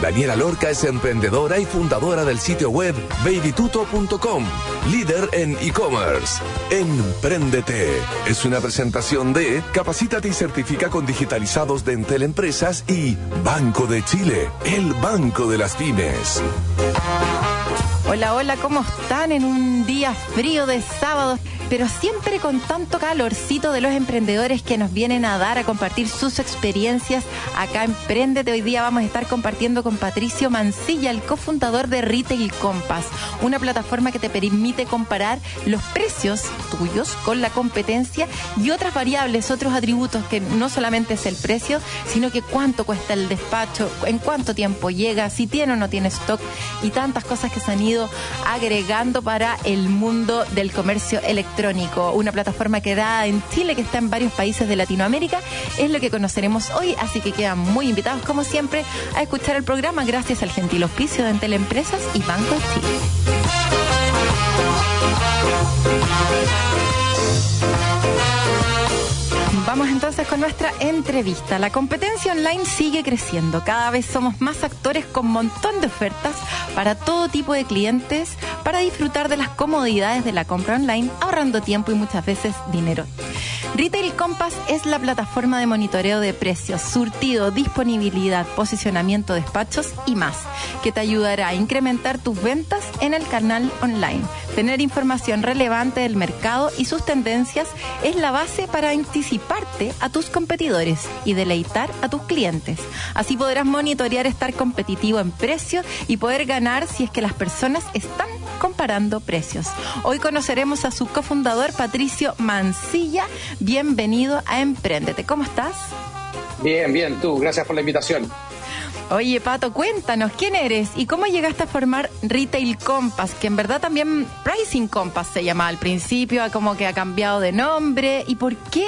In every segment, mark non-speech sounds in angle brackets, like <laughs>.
Daniela Lorca es emprendedora y fundadora del sitio web babytuto.com, líder en e-commerce. Empréndete es una presentación de Capacítate y certifica con digitalizados de Entel Empresas y Banco de Chile, el banco de las pymes. Hola, hola, ¿cómo están en un día frío de sábado? pero siempre con tanto calorcito de los emprendedores que nos vienen a dar, a compartir sus experiencias acá en Prendete. Hoy día vamos a estar compartiendo con Patricio Mancilla, el cofundador de Retail Compass, una plataforma que te permite comparar los precios tuyos con la competencia y otras variables, otros atributos que no solamente es el precio, sino que cuánto cuesta el despacho, en cuánto tiempo llega, si tiene o no tiene stock y tantas cosas que se han ido agregando para el mundo del comercio electrónico una plataforma que da en Chile, que está en varios países de Latinoamérica. Es lo que conoceremos hoy, así que quedan muy invitados, como siempre, a escuchar el programa gracias al gentil oficio de Entel Empresas y Banco Chile. Vamos entonces con nuestra entrevista. La competencia online sigue creciendo. Cada vez somos más actores con montón de ofertas para todo tipo de clientes para disfrutar de las comodidades de la compra online, ahorrando tiempo y muchas veces dinero. Retail Compass es la plataforma de monitoreo de precios, surtido, disponibilidad, posicionamiento, despachos y más, que te ayudará a incrementar tus ventas en el canal online. Tener información relevante del mercado y sus tendencias es la base para anticiparte a tus competidores y deleitar a tus clientes. Así podrás monitorear estar competitivo en precio y poder ganar si es que las personas están comparando precios. Hoy conoceremos a su cofundador Patricio Mancilla. Bienvenido a Emprendete. ¿Cómo estás? Bien, bien, tú. Gracias por la invitación. Oye, Pato, cuéntanos, ¿quién eres y cómo llegaste a formar Retail Compass? Que en verdad también Pricing Compass se llama al principio, como que ha cambiado de nombre. ¿Y por qué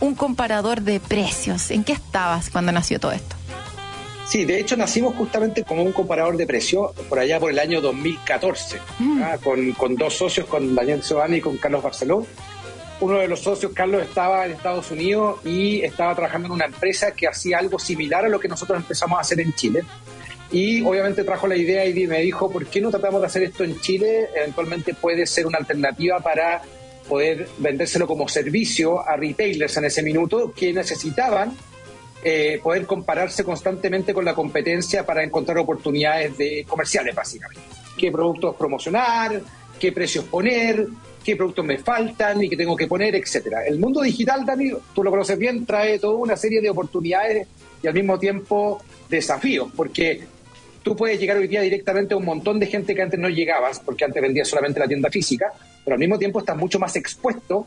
un comparador de precios? ¿En qué estabas cuando nació todo esto? Sí, de hecho nacimos justamente como un comparador de precios por allá por el año 2014, mm. ¿ah? con, con, dos socios, con Daniel Giovanni y con Carlos Barceló uno de los socios, Carlos, estaba en Estados Unidos y estaba trabajando en una empresa que hacía algo similar a lo que nosotros empezamos a hacer en Chile. Y obviamente trajo la idea y me dijo, ¿por qué no tratamos de hacer esto en Chile? Eventualmente puede ser una alternativa para poder vendérselo como servicio a retailers en ese minuto que necesitaban eh, poder compararse constantemente con la competencia para encontrar oportunidades de comerciales, básicamente. ¿Qué productos promocionar? ¿Qué precios poner? qué productos me faltan y qué tengo que poner, etcétera. El mundo digital, Dani, tú lo conoces bien, trae toda una serie de oportunidades y al mismo tiempo desafíos, porque tú puedes llegar hoy día directamente a un montón de gente que antes no llegabas, porque antes vendías solamente la tienda física, pero al mismo tiempo estás mucho más expuesto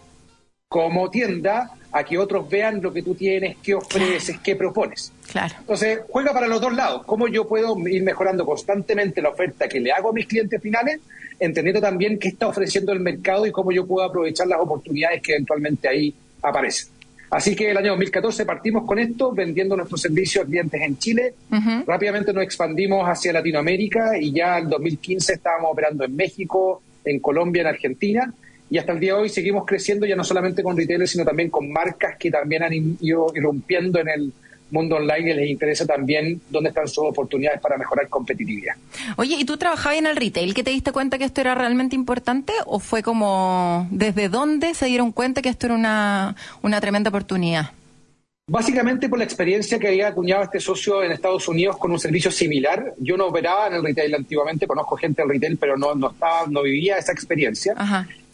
como tienda a que otros vean lo que tú tienes, qué ofreces, qué propones. Claro. Entonces, juega para los dos lados. ¿Cómo yo puedo ir mejorando constantemente la oferta que le hago a mis clientes finales, entendiendo también qué está ofreciendo el mercado y cómo yo puedo aprovechar las oportunidades que eventualmente ahí aparecen? Así que el año 2014 partimos con esto, vendiendo nuestros servicios a clientes en Chile. Rápidamente nos expandimos hacia Latinoamérica y ya en 2015 estábamos operando en México, en Colombia, en Argentina y hasta el día de hoy seguimos creciendo ya no solamente con retailers, sino también con marcas que también han ido irrumpiendo en el mundo online y les interesa también dónde están sus oportunidades para mejorar competitividad. Oye, ¿y tú trabajabas en el retail? ¿Que te diste cuenta que esto era realmente importante o fue como desde dónde se dieron cuenta que esto era una, una tremenda oportunidad? Básicamente por la experiencia que había acuñado este socio en Estados Unidos con un servicio similar. Yo no operaba en el retail antiguamente, conozco gente del retail, pero no, no, estaba, no vivía esa experiencia.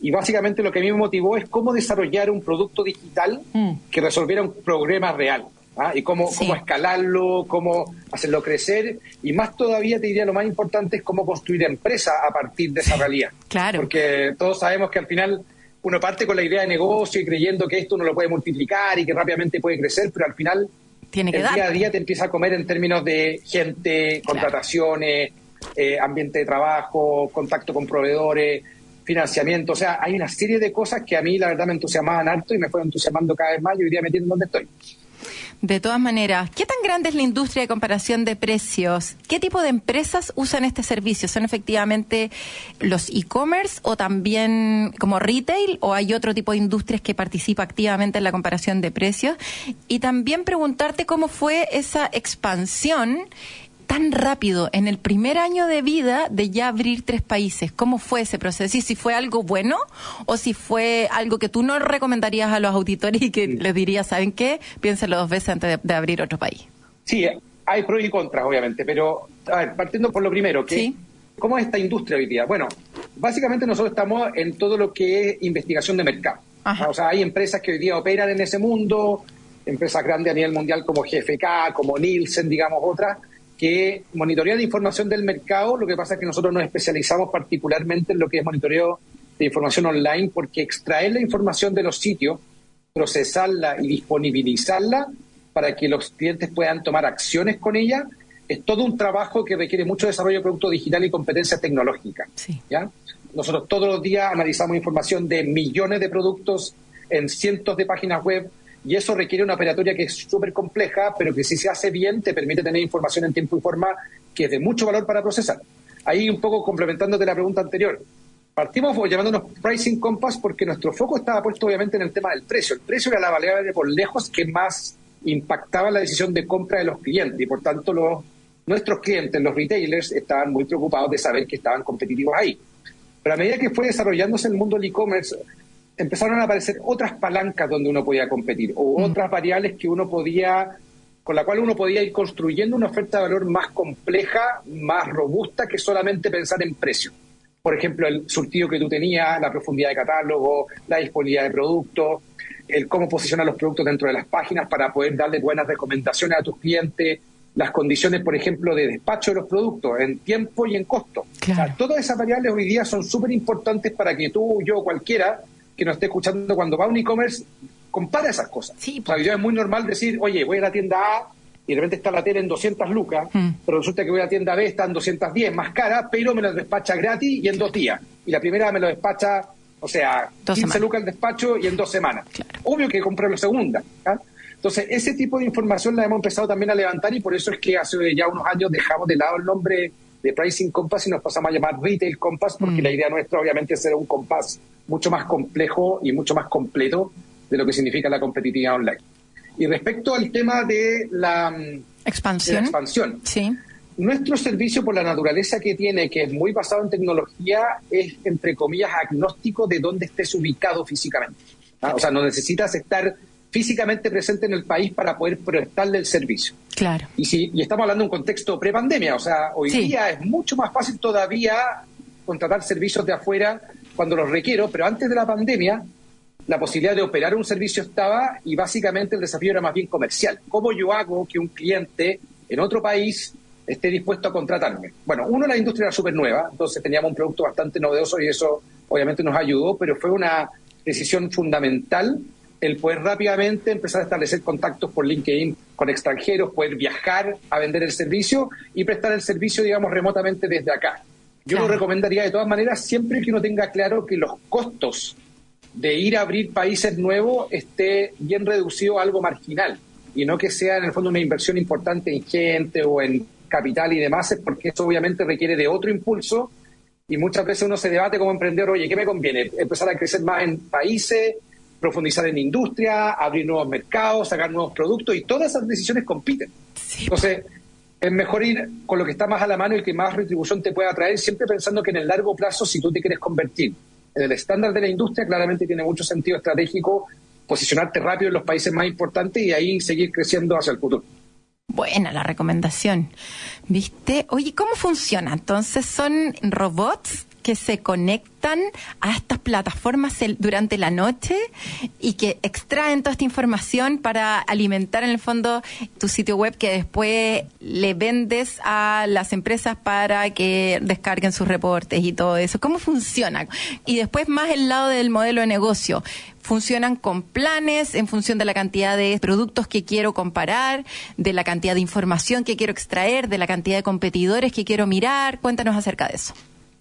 Y básicamente lo que a mí me motivó es cómo desarrollar un producto digital mm. que resolviera un problema real. ¿ah? Y cómo, cómo escalarlo, cómo hacerlo crecer. Y más todavía te diría lo más importante es cómo construir empresa a partir de esa realidad. Claro. Porque todos sabemos que al final uno parte con la idea de negocio y creyendo que esto uno lo puede multiplicar y que rápidamente puede crecer, pero al final Tiene que el día a día te empieza a comer en términos de gente, contrataciones, eh, ambiente de trabajo, contacto con proveedores, financiamiento. O sea, hay una serie de cosas que a mí la verdad me entusiasmaban harto y me fueron entusiasmando cada vez más y hoy día me tienen donde estoy. De todas maneras, ¿qué tan grande es la industria de comparación de precios? ¿Qué tipo de empresas usan este servicio? ¿Son efectivamente los e-commerce o también como retail o hay otro tipo de industrias que participa activamente en la comparación de precios? Y también preguntarte cómo fue esa expansión tan rápido en el primer año de vida de ya abrir tres países? ¿Cómo fue ese proceso? ¿Y si fue algo bueno o si fue algo que tú no recomendarías a los auditores y que les dirías, ¿saben qué? Piénselo dos veces antes de, abrir otro país. Sí, hay pros y contras, obviamente, pero a ver, partiendo por lo primero, que, ¿cómo es esta industria hoy día? Bueno, básicamente nosotros estamos en todo lo que es investigación de mercado. O sea, hay empresas que hoy día operan en ese mundo, empresas grandes a nivel mundial como GFK, como Nielsen, digamos, otras, que monitorea la información del mercado, lo que pasa es que nosotros nos especializamos particularmente en lo que es monitoreo de información online, porque extraer la información de los sitios, procesarla y disponibilizarla para que los clientes puedan tomar acciones con ella, es todo un trabajo que requiere mucho desarrollo de producto digital y competencia tecnológica. ¿ya? Nosotros todos los días analizamos información de millones de productos en cientos de páginas web, y eso requiere una operatoria que es súper compleja, pero que si se hace bien te permite tener información en tiempo y forma que es de mucho valor para procesar. Ahí un poco complementándote la pregunta anterior. Partimos llamándonos Pricing Compass porque nuestro foco estaba puesto obviamente en el tema del precio. El precio era la variable por lejos que más impactaba la decisión de compra de los clientes y por tanto los, nuestros clientes, los retailers, estaban muy preocupados de saber que estaban competitivos ahí. Pero a medida que fue desarrollándose el mundo del e-commerce, empezaron a aparecer otras palancas donde uno podía competir o mm. otras variables que uno podía con la cual uno podía ir construyendo una oferta de valor más compleja, más robusta que solamente pensar en precio. Por ejemplo, el surtido que tú tenías, la profundidad de catálogo, la disponibilidad de productos, el cómo posicionar los productos dentro de las páginas para poder darle buenas recomendaciones a tus clientes, las condiciones, por ejemplo, de despacho de los productos en tiempo y en costo. todas esas variables hoy día son súper importantes para que tú, yo, cualquiera, que nos esté escuchando cuando va a un e-commerce compara esas cosas. Sí, o es muy normal decir, oye, voy a la tienda A y de repente está la tele en 200 lucas, mm. pero resulta que voy a la tienda B, está en 210, más cara, pero me lo despacha gratis y en dos días. Y la primera me lo despacha, o sea, 15 lucas el despacho y en dos semanas. Obvio que compré la segunda. Entonces, ese tipo de información la hemos empezado también a levantar y por eso es que hace ya unos años dejamos de lado el nombre de Pricing Compass y nos pasamos a llamar Retail Compass, porque mm. la idea nuestra obviamente es ser un compass mucho más complejo y mucho más completo de lo que significa la competitividad online. Y respecto al tema de la mm, expansión, expansión sí. nuestro servicio por la naturaleza que tiene, que es muy basado en tecnología, es, entre comillas, agnóstico de dónde estés ubicado físicamente. ¿ah? O sea, no necesitas estar físicamente presente en el país para poder prestarle el servicio. Claro. Y, si, y estamos hablando de un contexto prepandemia, o sea, hoy día es mucho más fácil todavía contratar servicios de afuera cuando los requiero, pero antes de la pandemia la posibilidad de operar un servicio estaba y básicamente el desafío era más bien comercial. ¿Cómo yo hago que un cliente en otro país esté dispuesto a contratarme? Bueno, uno, la industria era súper nueva, entonces teníamos un producto bastante novedoso y eso obviamente nos ayudó, pero fue una decisión fundamental el poder rápidamente empezar a establecer contactos por LinkedIn con extranjeros, poder viajar a vender el servicio y prestar el servicio, digamos, remotamente desde acá. Yo lo recomendaría de todas maneras siempre que uno tenga claro que los costos de ir a abrir países nuevos esté bien reducido a algo marginal y no que sea en el fondo una inversión importante en gente o en capital y demás, porque eso obviamente requiere de otro impulso y muchas veces uno se debate como emprendedor, oye, ¿qué me conviene? Empezar a crecer más en países profundizar en industria, abrir nuevos mercados, sacar nuevos productos y todas esas decisiones compiten. Entonces, es mejor ir con lo que está más a la mano y que más retribución te pueda traer, siempre pensando que en el largo plazo, si tú te quieres convertir en el estándar de la industria, claramente tiene mucho sentido estratégico posicionarte rápido en los países más importantes y ahí seguir creciendo hacia el futuro. Buena la recomendación. ¿Viste? Oye, ¿cómo funciona? Entonces, ¿son robots que se conectan a estas plataformas durante la noche y que extraen toda esta información para alimentar en el fondo tu sitio web que después le vendes a las empresas para que descarguen sus reportes y todo eso. ¿Cómo funciona? Y después más el lado del modelo de negocio funcionan con planes en función de la cantidad de productos que quiero comparar, de la cantidad de información que quiero extraer, de la cantidad de competidores que quiero mirar. Cuéntanos acerca de eso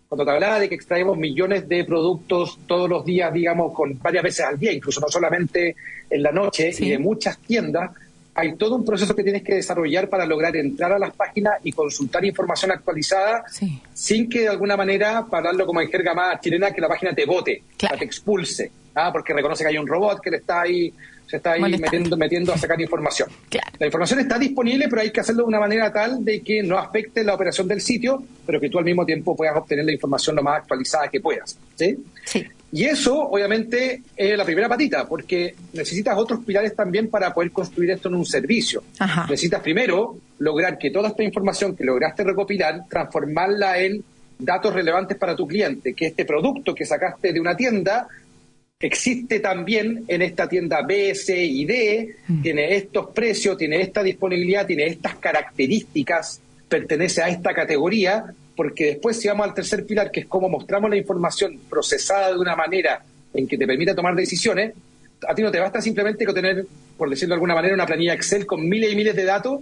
cuando te hablaba de que extraemos millones de productos todos los días, digamos, con varias veces al día, incluso no solamente en la noche, y de muchas tiendas, hay todo un proceso que tienes que desarrollar para lograr entrar a las páginas y consultar información actualizada sin que de alguna manera, para darlo como en jerga más chilena, que la página te vote, te expulse, ¿ah? porque reconoce que hay un robot que le está ahí se está ahí metiendo, metiendo, a sacar información. <laughs> La información está disponible, pero hay que hacerlo de una manera tal de que no afecte la operación del sitio, pero que tú al mismo tiempo puedas obtener la información lo más actualizada que puedas. ¿sí? Sí. Y eso, obviamente, es la primera patita, porque necesitas otros pilares también para poder construir esto en un servicio. Necesitas primero lograr que toda esta información que lograste recopilar, transformarla en datos relevantes para tu cliente, que este producto que sacaste de una tienda existe también en esta tienda B, C y D, mm. tiene estos precios, tiene esta disponibilidad, tiene estas características, pertenece a esta categoría, porque después si vamos al tercer pilar, que es cómo mostramos la información procesada de una manera en que te permita tomar decisiones, a ti no te basta simplemente con tener, por decirlo de alguna manera, una planilla Excel con miles y miles de datos,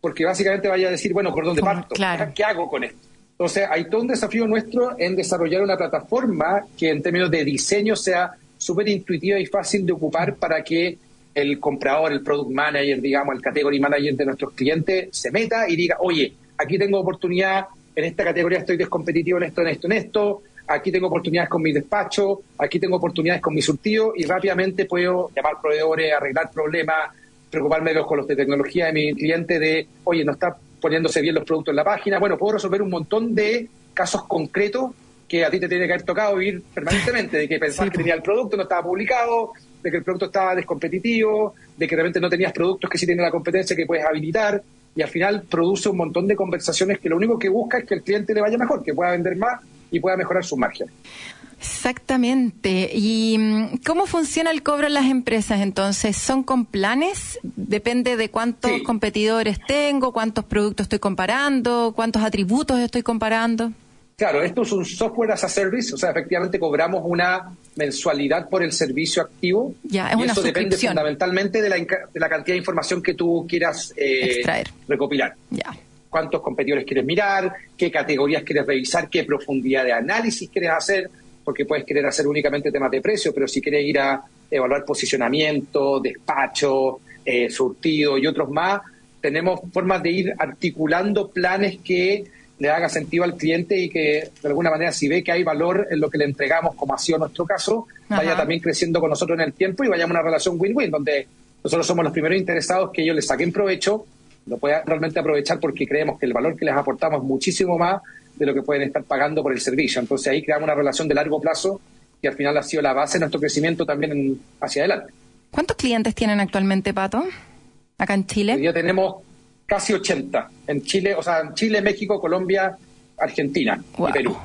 porque básicamente vaya a decir, bueno, ¿por dónde parto? ¿Qué hago con esto? Entonces, hay todo un desafío nuestro en desarrollar una plataforma que en términos de diseño sea súper intuitiva y fácil de ocupar para que el comprador, el product manager, digamos, el category manager de nuestros clientes se meta y diga, oye, aquí tengo oportunidad, en esta categoría estoy descompetitivo en esto, en esto, en esto, aquí tengo oportunidades con mi despacho, aquí tengo oportunidades con mi surtido y rápidamente puedo llamar proveedores, arreglar problemas, preocuparme de los, con los de tecnología de mi cliente de, oye, no está poniéndose bien los productos en la página. Bueno, puedo resolver un montón de casos concretos que a ti te tiene que haber tocado vivir permanentemente, de que pensabas que tenía el producto, no estaba publicado, de que el producto estaba descompetitivo, de que realmente no tenías productos que sí tienen la competencia que puedes habilitar, y al final produce un montón de conversaciones que lo único que busca es que el cliente le vaya mejor, que pueda vender más y pueda mejorar su margen. Exactamente. ¿Y mm, cómo funciona el cobro en las empresas entonces? ¿Son con planes? Depende de cuántos competidores tengo, cuántos productos estoy comparando, cuántos atributos estoy comparando. Claro, esto es un software as a service, o sea, efectivamente cobramos una mensualidad por el servicio activo. Ya, es y eso depende fundamentalmente de la, de la, cantidad de información que tú quieras eh, recopilar. Ya. Cuántos competidores quieres mirar, qué categorías quieres revisar, qué profundidad de análisis quieres hacer, porque puedes querer hacer únicamente temas de precio, pero si quieres ir a evaluar posicionamiento, despacho, eh, surtido y otros más, tenemos formas de ir articulando planes que le haga sentido al cliente y que de alguna manera si ve que hay valor en lo que le entregamos, como ha sido nuestro caso, vaya también creciendo con nosotros en el tiempo y vayamos a una relación win-win, donde nosotros somos los primeros interesados que ellos les saquen provecho, lo puedan realmente aprovechar porque creemos que el valor que les aportamos es muchísimo más de lo que pueden estar pagando por el servicio. Entonces ahí creamos una relación de largo plazo y al final ha sido la base de nuestro crecimiento también hacia adelante. ¿Cuántos clientes tienen actualmente, Pato, acá en Chile? Día tenemos casi 80 en Chile, o sea, en Chile, México, Colombia, Argentina y Perú.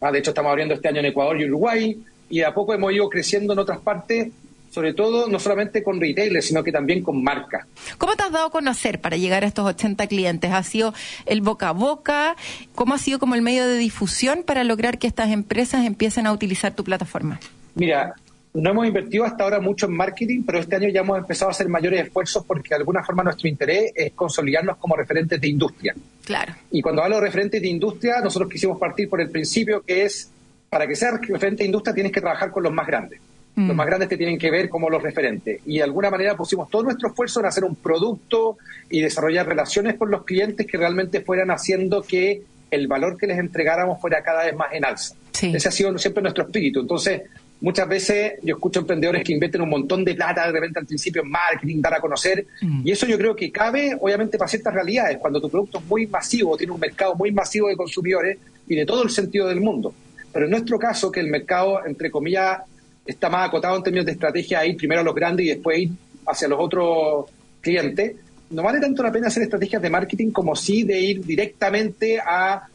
Ah, de hecho, estamos abriendo este año en Ecuador y Uruguay y a poco hemos ido creciendo en otras partes, sobre todo no solamente con retailers, sino que también con marcas. ¿Cómo te has dado a conocer para llegar a estos 80 clientes? ¿Ha sido el boca a boca? ¿Cómo ha sido como el medio de difusión para lograr que estas empresas empiecen a utilizar tu plataforma? Mira, no hemos invertido hasta ahora mucho en marketing, pero este año ya hemos empezado a hacer mayores esfuerzos porque de alguna forma nuestro interés es consolidarnos como referentes de industria. Claro. Y cuando hablo de referentes de industria, nosotros quisimos partir por el principio que es, para que seas referente de industria tienes que trabajar con los más grandes. Mm. Los más grandes te tienen que ver como los referentes. Y de alguna manera pusimos todo nuestro esfuerzo en hacer un producto y desarrollar relaciones con los clientes que realmente fueran haciendo que el valor que les entregáramos fuera cada vez más en alza. Ese ha sido siempre nuestro espíritu. Entonces, muchas veces yo escucho emprendedores que invierten un montón de plata de repente al principio en marketing, dar a conocer, mm. y eso yo creo que cabe obviamente para ciertas realidades, cuando tu producto es muy masivo, tiene un mercado muy masivo de consumidores y de todo el sentido del mundo. Pero en nuestro caso, que el mercado, entre comillas, está más acotado en términos de estrategia, ir primero a los grandes y después ir hacia los otros clientes, no vale tanto la pena hacer estrategias de marketing como sí de ir directamente a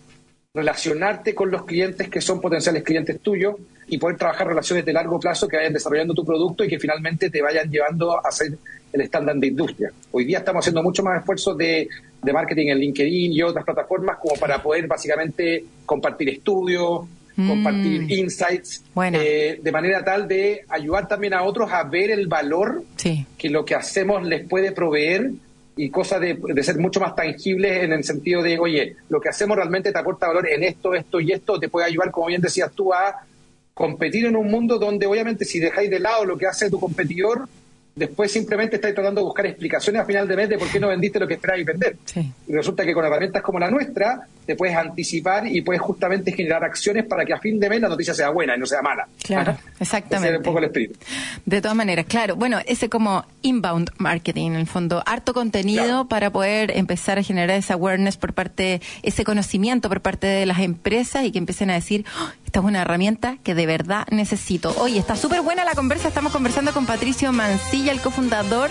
relacionarte con los clientes que son potenciales clientes tuyos y poder trabajar relaciones de largo plazo que vayan desarrollando tu producto y que finalmente te vayan llevando a ser el estándar de industria. Hoy día estamos haciendo mucho más esfuerzos de, marketing en LinkedIn y otras plataformas como para poder básicamente compartir estudios, mm. compartir insights, eh, de manera tal de ayudar también a otros a ver el valor que lo que hacemos les puede proveer y cosas de, de, ser mucho más tangibles en el sentido de, oye, lo que hacemos realmente te aporta valor en esto, esto y esto, te puede ayudar, como bien decías tú, a competir en un mundo donde obviamente si dejáis de lado lo que hace tu competidor, después simplemente estás tratando de buscar explicaciones a final de mes de por qué no vendiste lo que esperabas vender. Y resulta que con herramientas como la nuestra te puedes anticipar y puedes justamente generar acciones para que a fin de mes la noticia sea buena y no sea mala. Claro, exactamente. Ese es un poco el espíritu. De todas maneras, claro. Bueno, ese como inbound marketing, en el fondo, harto contenido para poder empezar a generar esa awareness por parte, ese conocimiento por parte de las empresas y que empiecen a decir, oh, esta es una herramienta que de verdad necesito. Oye, está súper buena la conversa. Estamos conversando con Patricio Mancilla, el cofundador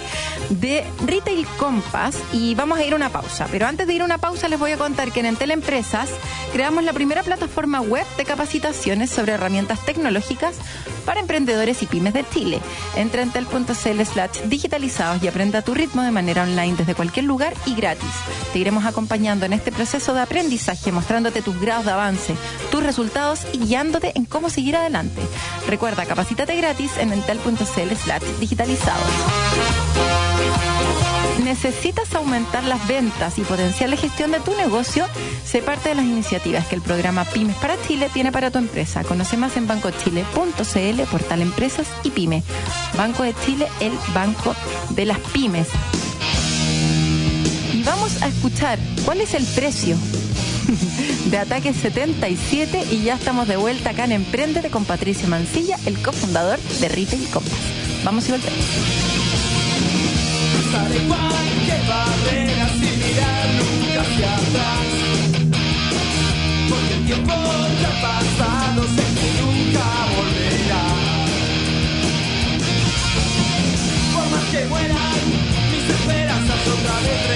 de Retail Compass, y vamos a ir a una pausa. Pero antes de ir a una pausa, les voy a contar que en Entel Empresas creamos la primera plataforma web de capacitaciones sobre herramientas tecnológicas para emprendedores y pymes de Chile. Entra en entel.cl slash digitalizados y aprenda a tu ritmo de manera online desde cualquier lugar y gratis. Te iremos acompañando en este proceso de aprendizaje, mostrándote tus grados de avance, tus resultados y en cómo seguir adelante. Recuerda, capacítate gratis en entel.cl slash digitalizados. ¿Necesitas aumentar las ventas y potenciar la gestión de tu negocio? Sé parte de las iniciativas que el programa Pymes para Chile tiene para tu empresa. Conoce más en bancochile.cl, portal Empresas y Pyme. Banco de Chile, el banco de las pymes. Y vamos a escuchar cuál es el precio <laughs> de Ataque 77 y ya estamos de vuelta acá en Emprendete con Patricio Mancilla, el cofundador de Retail Compass. Vamos y volvemos. Porque el tiempo que mueran, mis esperanzas otra vez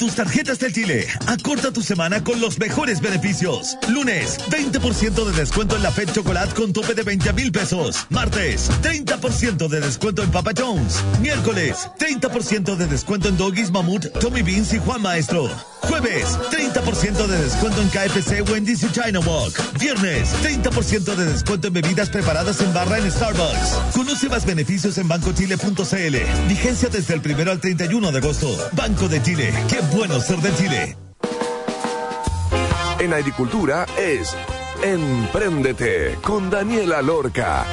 Tus tarjetas del Chile, acorta tu semana con los mejores beneficios. Lunes, 20% de descuento en la Fed Chocolate con tope de 20 mil pesos. Martes, 30% de descuento en Papa Jones. Miércoles, 30% de descuento en Doggies Mamut, Tommy Beans y Juan Maestro. Jueves, 30% de descuento en KFC, Wendy's y China Walk. Viernes, 30% de descuento en bebidas preparadas en barra en Starbucks. Conoce más beneficios en bancochile.cl. Vigencia desde el primero al 31 de agosto. Banco de Chile. Qué bueno ser de Chile. En agricultura es Empréndete con Daniela Lorca.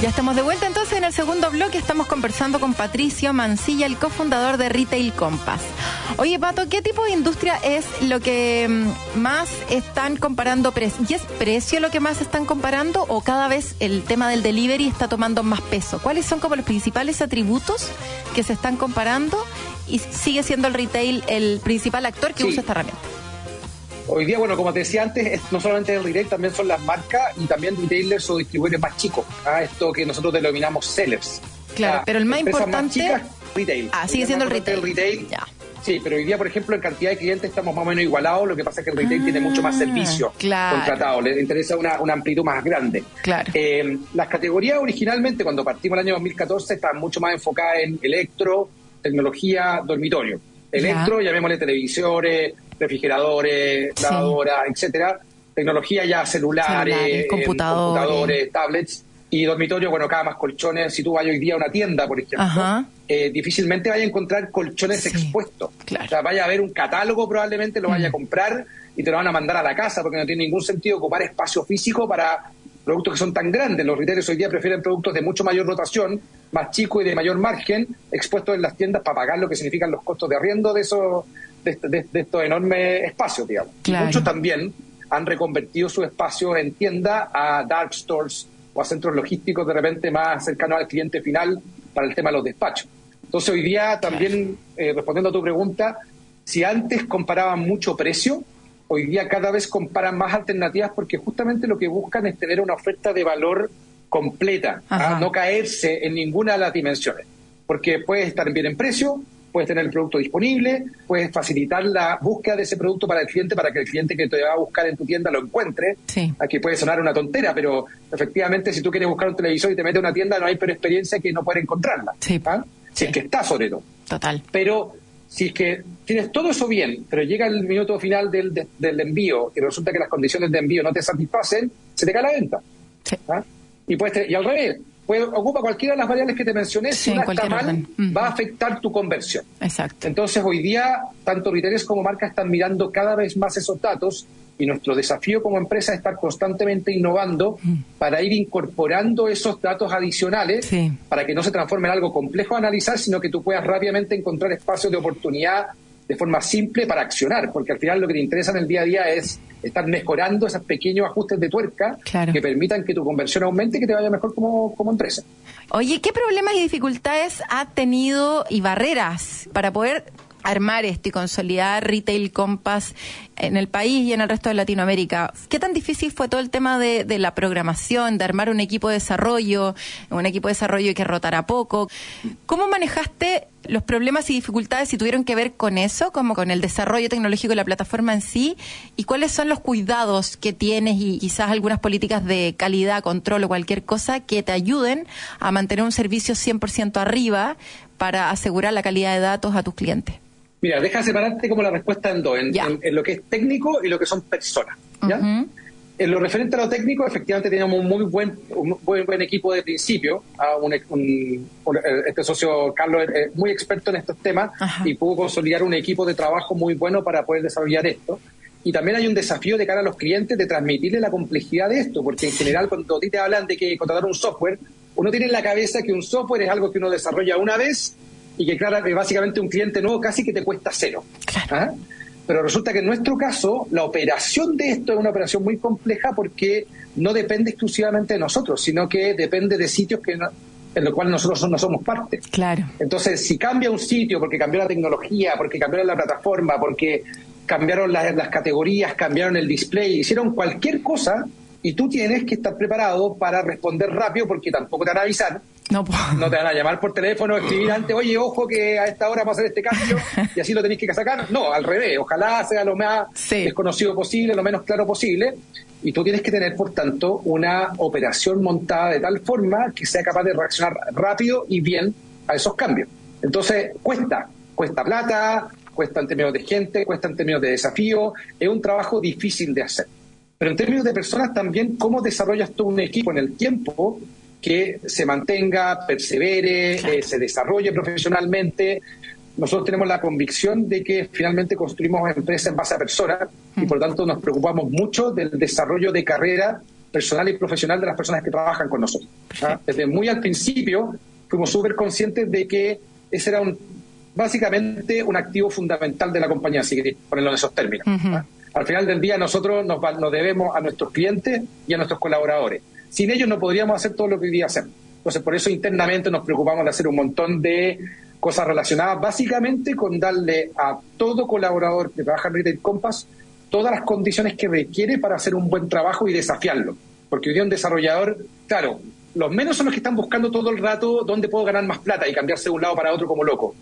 Ya estamos de vuelta entonces en el segundo bloque. Estamos conversando con Patricio Mancilla, el cofundador de Retail Compass. Oye, Pato, ¿qué tipo de industria es lo que mm, más están comparando? ¿Y es precio lo que más están comparando o cada vez el tema del delivery está tomando más peso? ¿Cuáles son como los principales atributos que se están comparando y sigue siendo el retail el principal actor que Sí. usa esta herramienta? Hoy día, bueno, como te decía antes, es no solamente el retail, también son las marcas y también retailers o distribuidores más chicos. ¿ah? Esto que nosotros denominamos sellers. Claro, Ah, pero el más importante- chicas, retail. Ah, sigue siendo más el retail. es el retail. Ya. Sí, pero hoy día, por ejemplo, en cantidad de clientes estamos más o menos igualados. Lo que pasa es que el retail Ah, tiene mucho más servicios claro. contratados. Les interesa una, una amplitud más grande. Claro. Eh, las categorías originalmente, cuando partimos el año 2014, estaban mucho más enfocadas en electro, tecnología, dormitorio. Electro, llamémosle televisores, refrigeradores, Sí. lavadoras, etcétera. Tecnología ya celulares, Celulares, eh, computadores. computadores, tablets. Y dormitorio, bueno, cada más colchones. Si tú vas hoy día a una tienda, por ejemplo, eh, difícilmente vaya a encontrar colchones Sí, expuestos. claro. Mm. O sea, vaya a ver un catálogo, probablemente lo vaya a comprar y te lo van a mandar a la casa porque no tiene ningún sentido ocupar espacio físico para productos que son tan grandes. Los retailers hoy día prefieren productos de mucho mayor rotación, más chicos y de mayor margen, expuestos en las tiendas para pagar lo que significan los costos de arriendo de esos de, est- de- de estos enormes espacios, digamos. Claro. muchos también han reconvertido sus espacios en tienda a dark stores o a centros logísticos de repente más cercanos al cliente final para el tema de los despachos. Entonces hoy día también, eh, respondiendo a tu pregunta, si antes comparaban mucho precio, hoy día cada vez comparan más alternativas porque justamente lo que buscan es tener una oferta de valor completa. ¿ah? no caerse en ninguna de las dimensiones, porque puedes estar bien en precio, puedes tener el producto disponible, puedes facilitar la búsqueda de ese producto para el cliente, para que el cliente que te va a buscar en tu tienda lo encuentre. Sí. Aquí puede sonar una tontera, pero efectivamente si tú quieres buscar un televisor y te metes a una tienda no hay peor experiencia que no poder encontrarla. Sí. ¿ah? Si Sí. es que está sobre todo. Total. Pero si es que tienes todo eso bien, pero llega el minuto final del, de- del envío y resulta que las condiciones de envío no te satisfacen, se te cae la venta. Sí. ¿ah? Y, puedes y al revés, ocupa cualquiera de las variables que te mencioné, Sí, si una está mal, orden. Va a afectar tu conversión. Exacto. Entonces, hoy día, tanto retailers como marcas están mirando cada vez más esos datos y nuestro desafío como empresa es estar constantemente innovando para ir incorporando esos datos adicionales Sí. para que no se transforme en algo complejo a analizar, sino que tú puedas rápidamente encontrar espacios de oportunidad de forma simple para accionar, porque al final lo que te interesa en el día a día es estar mejorando esos pequeños ajustes de tuerca Claro. que permitan que tu conversión aumente y que te vaya mejor como, como empresa. Oye, ¿qué problemas y dificultades ha tenido y barreras para poder armar esto y consolidar Retail Compass en el país y en el resto de Latinoamérica? ¿Qué tan difícil fue todo el tema de, la programación, de armar un equipo de desarrollo, un equipo de desarrollo que rotara poco? ¿Cómo manejaste los problemas y dificultades si tuvieron que ver con eso, como con el desarrollo tecnológico de la plataforma en sí? ¿Y cuáles son los cuidados que tienes y quizás algunas políticas de calidad, control o cualquier cosa que te ayuden a mantener un servicio 100% arriba para asegurar la calidad de datos a tus clientes? Mira, deja separarte como la respuesta en dos, en, Ya. en- en lo que es técnico y lo que son personas. En lo referente a lo técnico, efectivamente teníamos un muy buen, un buen, buen equipo de principio. a un- un- un- este socio, Carlos, es es muy experto en estos temas Ajá. y pudo consolidar un equipo de trabajo muy bueno para poder desarrollar esto. Y también hay un desafío de cara a los clientes de transmitirle la complejidad de esto, porque en general cuando a ti te hablan de que contratar un software, uno tiene en la cabeza que un software es algo que uno desarrolla una vez y que claro, básicamente un cliente nuevo casi que te cuesta cero. Claro. ¿Ah? Pero resulta que en nuestro caso, la operación de esto es una operación muy compleja porque no depende exclusivamente de nosotros, sino que depende de sitios que no- en los cuales nosotros no somos parte. Claro. Entonces, si cambia un sitio porque cambió la tecnología, porque cambiaron la plataforma, porque cambiaron las, las categorías, cambiaron el display, hicieron cualquier cosa y tú tienes que estar preparado para responder rápido porque tampoco te van a avisar No, te van a llamar por teléfono, escribir antes, oye, ojo que a esta hora va a hacer este cambio <laughs> y así lo tenéis que sacar. No, al revés, ojalá sea lo más Sí. desconocido posible, lo menos claro posible. Y tú tienes que tener, por tanto, una operación montada de tal forma que sea capaz de reaccionar rápido y bien a esos cambios. Entonces, cuesta, cuesta plata, cuesta en términos de gente, cuesta en términos de desafío, es un trabajo difícil de hacer. Pero en términos de personas también, ¿cómo desarrollas tú un equipo en el tiempo que se mantenga, persevere, eh, se desarrolle profesionalmente? Nosotros tenemos la convicción de que finalmente construimos empresas en base a personas y por lo tanto nos preocupamos mucho del desarrollo de carrera personal y profesional de las personas que trabajan con nosotros. ¿ah? Desde muy al principio fuimos súper conscientes de que ese era un básicamente un activo fundamental de la compañía, si queréis ponerlo en esos términos. ¿ah? Al final del día nosotros nos, nos debemos a nuestros clientes y a nuestros colaboradores. Sin ellos no podríamos hacer todo lo que hoy día hacemos. Entonces, por eso internamente nos preocupamos de hacer un montón de cosas relacionadas básicamente con darle a todo colaborador que trabaja en Retail Compass todas las condiciones que requiere para hacer un buen trabajo y desafiarlo. Porque hoy día un desarrollador, claro, los menos son los que están buscando todo el rato dónde puedo ganar más plata y cambiarse de un lado para otro como loco.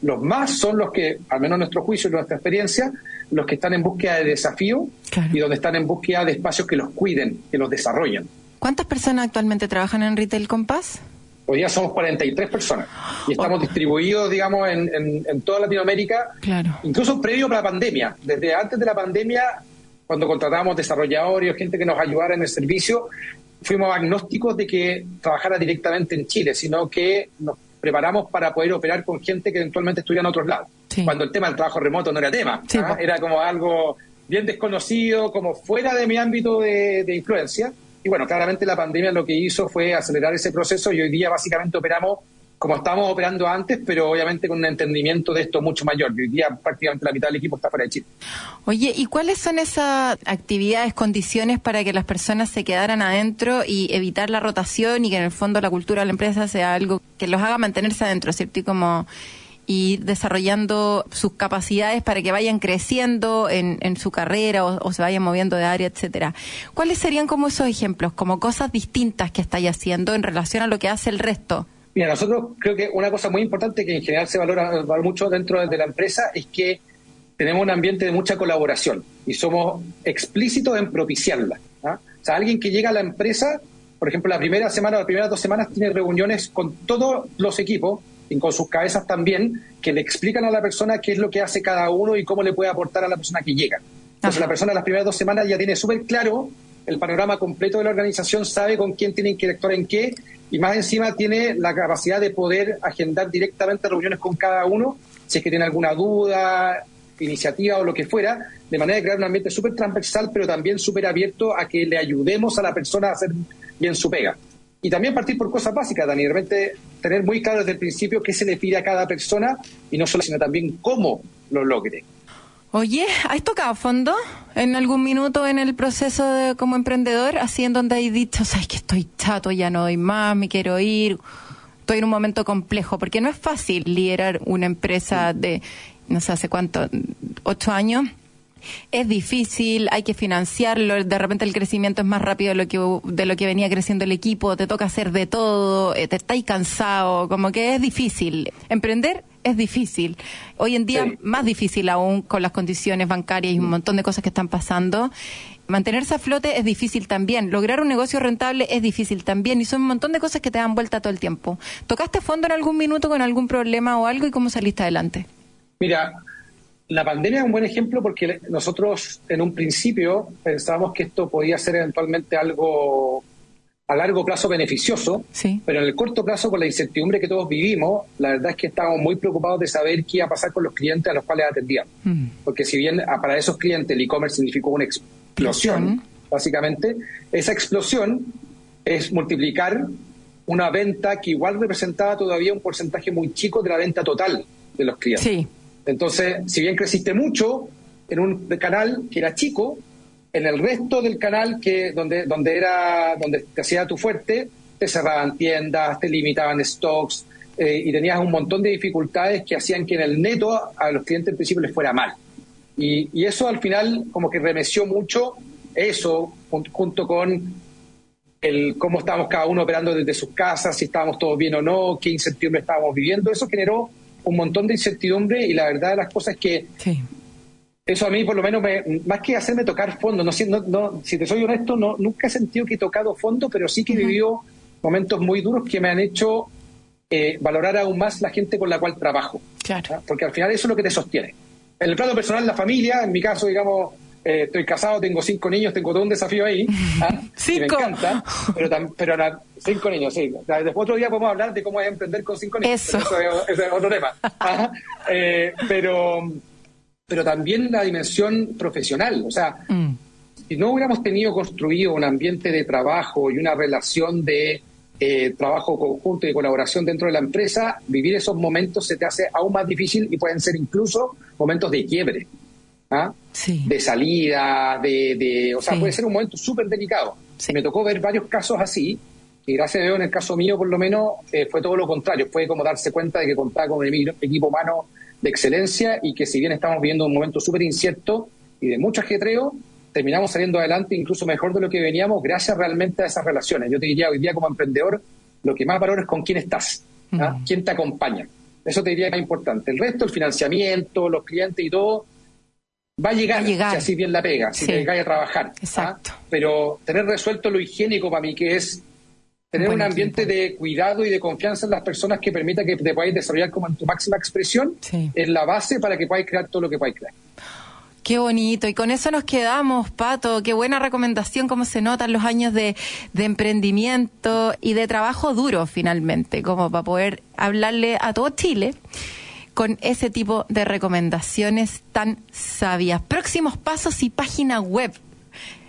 Los más son los que, al menos en nuestro juicio y nuestra experiencia, los que están en búsqueda de desafío Claro. y donde están en búsqueda de espacios que los cuiden, que los desarrollen. ¿Cuántas personas actualmente trabajan en Retail Compass? Hoy día somos 43 personas y estamos distribuidos, digamos, en, en- en toda Latinoamérica, Claro. incluso previo a la pandemia. Desde antes de la pandemia, cuando contratábamos desarrolladores gente que nos ayudara en el servicio, fuimos agnósticos de que trabajara directamente en Chile, sino que nos preparamos para poder operar con gente que eventualmente estuviera en otros lados. Sí. Cuando el tema del trabajo remoto no era tema, Sí, ¿ah? era como algo bien desconocido, como fuera de mi ámbito de, de influencia. Y bueno, claramente la pandemia lo que hizo fue acelerar ese proceso y hoy día básicamente operamos como estábamos operando antes, pero obviamente con un entendimiento de esto mucho mayor. Hoy día prácticamente la mitad del equipo está fuera de Chile. Oye, ¿y cuáles son esas actividades, condiciones para que las personas se quedaran adentro y evitar la rotación y que en el fondo la cultura de la empresa sea algo que los haga mantenerse adentro, ¿cierto? Y como ir desarrollando sus capacidades para que vayan creciendo en, en su carrera o, o se vayan moviendo de área, etcétera. ¿Cuáles serían como esos ejemplos, como cosas distintas que estáis haciendo en relación a lo que hace el resto? Mira, nosotros creo que una cosa muy importante que en general se valora, valora mucho dentro de la empresa es que tenemos un ambiente de mucha colaboración y somos explícitos en propiciarla. ¿ah? O sea, alguien que llega a la empresa, por ejemplo, la primera semana o las primeras dos semanas tiene reuniones con todos los equipos y con sus cabezas también, que le explican a la persona qué es lo que hace cada uno y cómo le puede aportar a la persona que llega. Entonces, Ajá. la persona las primeras dos semanas ya tiene súper claro el panorama completo de la organización, sabe con quién tiene que actuar en qué, y más encima tiene la capacidad de poder agendar directamente reuniones con cada uno, si es que tiene alguna duda, iniciativa o lo que fuera, de manera de crear un ambiente súper transversal, pero también súper abierto a que le ayudemos a la persona a hacer bien su pega. Y también partir por cosas básicas, Dani, de repente tener muy claro desde el principio qué se le pide a cada persona, y no solo, sino también cómo lo logre. Oye, ¿has tocado fondo en algún minuto en el proceso de, como emprendedor? Así en donde hay dicho, sabes que estoy chato, ya no doy más, me quiero ir. Estoy en un momento complejo, porque no es fácil liderar una empresa de, no sé hace cuánto, ocho años. Es difícil, hay que financiarlo, de repente el crecimiento es más rápido de lo que, de lo que venía creciendo el equipo, te toca hacer de todo, eh, te estáis cansado, como que es difícil. Emprender es difícil. Hoy en día Sí. más difícil aún con las condiciones bancarias y un montón de cosas que están pasando. Mantenerse a flote es difícil también. Lograr un negocio rentable es difícil también. Y son un montón de cosas que te dan vuelta todo el tiempo. ¿Tocaste fondo en algún minuto con algún problema o algo y cómo saliste adelante? Mira, la pandemia es un buen ejemplo porque nosotros en un principio pensábamos que esto podía ser eventualmente algo a largo plazo beneficioso, Sí. pero en el corto plazo, con la incertidumbre que todos vivimos, la verdad es que estábamos muy preocupados de saber qué iba a pasar con los clientes a los cuales atendíamos. Mm. Porque si bien ah, para esos clientes el e-commerce significó una explosión, básicamente, esa explosión es multiplicar una venta que igual representaba todavía un porcentaje muy chico de la venta total de los clientes. Sí. Entonces, si bien creciste mucho en un canal que era chico, en el resto del canal que donde donde era donde te hacía tu fuerte, te cerraban tiendas, te limitaban stocks eh, y tenías un montón de dificultades que hacían que en el neto a los clientes en principio les fuera mal. Y, y eso al final como que remeció mucho eso jun- junto con el cómo estábamos cada uno operando desde sus casas, si estábamos todos bien o no, qué incertidumbre estábamos viviendo. Eso generó un montón de incertidumbre y la verdad de las cosas es que Sí. eso a mí por lo menos, me- más que hacerme tocar fondo, no, no, no, si te soy honesto, no, nunca he sentido que he tocado fondo, pero sí que he vivido momentos muy duros que me han hecho eh, valorar aún más la gente con la cual trabajo. Claro. ¿ah? Porque al final eso es lo que te sostiene. En el plano personal, la familia, en mi caso, digamos, eh, estoy casado, tengo cinco niños, tengo todo un desafío ahí. ¿ah? <laughs> Y me Cinco. encanta, pero, tam- pero la- cinco niños, sí. Después otro día podemos hablar de cómo es emprender con cinco niños. Eso. pero es, otro tema. <laughs> Eh, pero, pero también la dimensión profesional. O sea, Mm. si no hubiéramos tenido construido un ambiente de trabajo y una relación de eh, trabajo conjunto y colaboración dentro de la empresa, vivir esos momentos se te hace aún más difícil y pueden ser incluso momentos de quiebre, ¿ah? Sí. de salida, de, de- o sea, Sí. puede ser un momento súper delicado. Sí. Me tocó ver varios casos así, y gracias a Dios en el caso mío por lo menos eh, fue todo lo contrario, fue como darse cuenta de que contaba con un equipo humano de excelencia y que si bien estamos viviendo un momento súper incierto y de mucho ajetreo, terminamos saliendo adelante incluso mejor de lo que veníamos gracias realmente a esas relaciones. Yo te diría hoy día como emprendedor, lo que más valoro es con quién estás, ¿ah? Mm. quién te acompaña. Eso te diría que es importante. El resto, el financiamiento, los clientes y todo, va a llegar, Va a llegar. si así bien la pega, si Sí. te dedicas a trabajar. ¿ah? Exacto. Pero tener resuelto lo higiénico para mí, que es tener Un ambiente de cuidado y de confianza en las personas que permita que te podáis desarrollar como en tu máxima expresión, Sí. es la base para que podáis crear todo lo que podáis crear. Qué bonito. Y con eso nos quedamos, Pato. Qué buena recomendación, cómo se notan los años de, de emprendimiento y de trabajo duro, finalmente, como para poder hablarle a todo Chile con ese tipo de recomendaciones tan sabias. Próximos pasos y página web.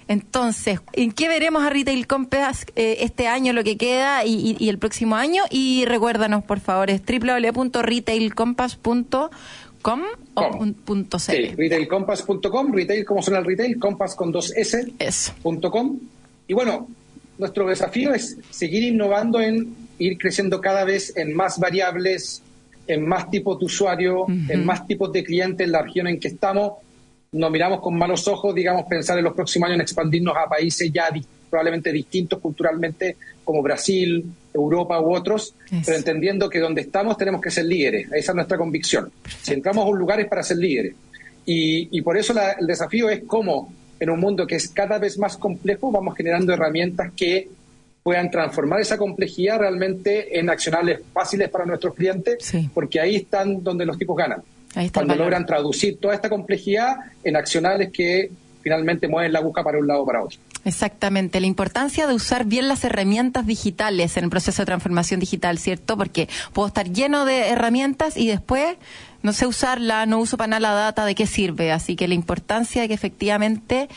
Entonces, ¿en qué veremos a Retail Compass eh, este año, lo que queda y, y- y el próximo año? Y recuérdanos, por favor, es www.retailcompass.com o punto Sí, cl. retailcompass.com, retail como suena el retail, compass con dos S. Eso. punto com. Y bueno, nuestro desafío es seguir innovando en ir creciendo cada vez en más variables, en más tipos de usuario, en más tipos de clientes en la región en que estamos. Nos miramos con malos ojos, digamos, pensar en los próximos años en expandirnos a países ya di- probablemente distintos culturalmente, como Brasil, Europa u otros, Eso. pero entendiendo que donde estamos tenemos que ser líderes. Esa es nuestra convicción. Si entramos a un lugar es para ser líderes. Y, y por eso la- el desafío es cómo, en un mundo que es cada vez más complejo, vamos generando herramientas que puedan transformar esa complejidad realmente en accionables fáciles para nuestros clientes, Sí. porque ahí están donde los tipos ganan. Ahí está Cuando logran traducir toda esta complejidad en accionables que finalmente mueven la aguja para un lado o para otro. Exactamente, la importancia de usar bien las herramientas digitales en el proceso de transformación digital, ¿cierto? Porque puedo estar lleno de herramientas y después no sé usarla, no uso para nada la data, ¿de qué sirve? Así que la importancia de que efectivamente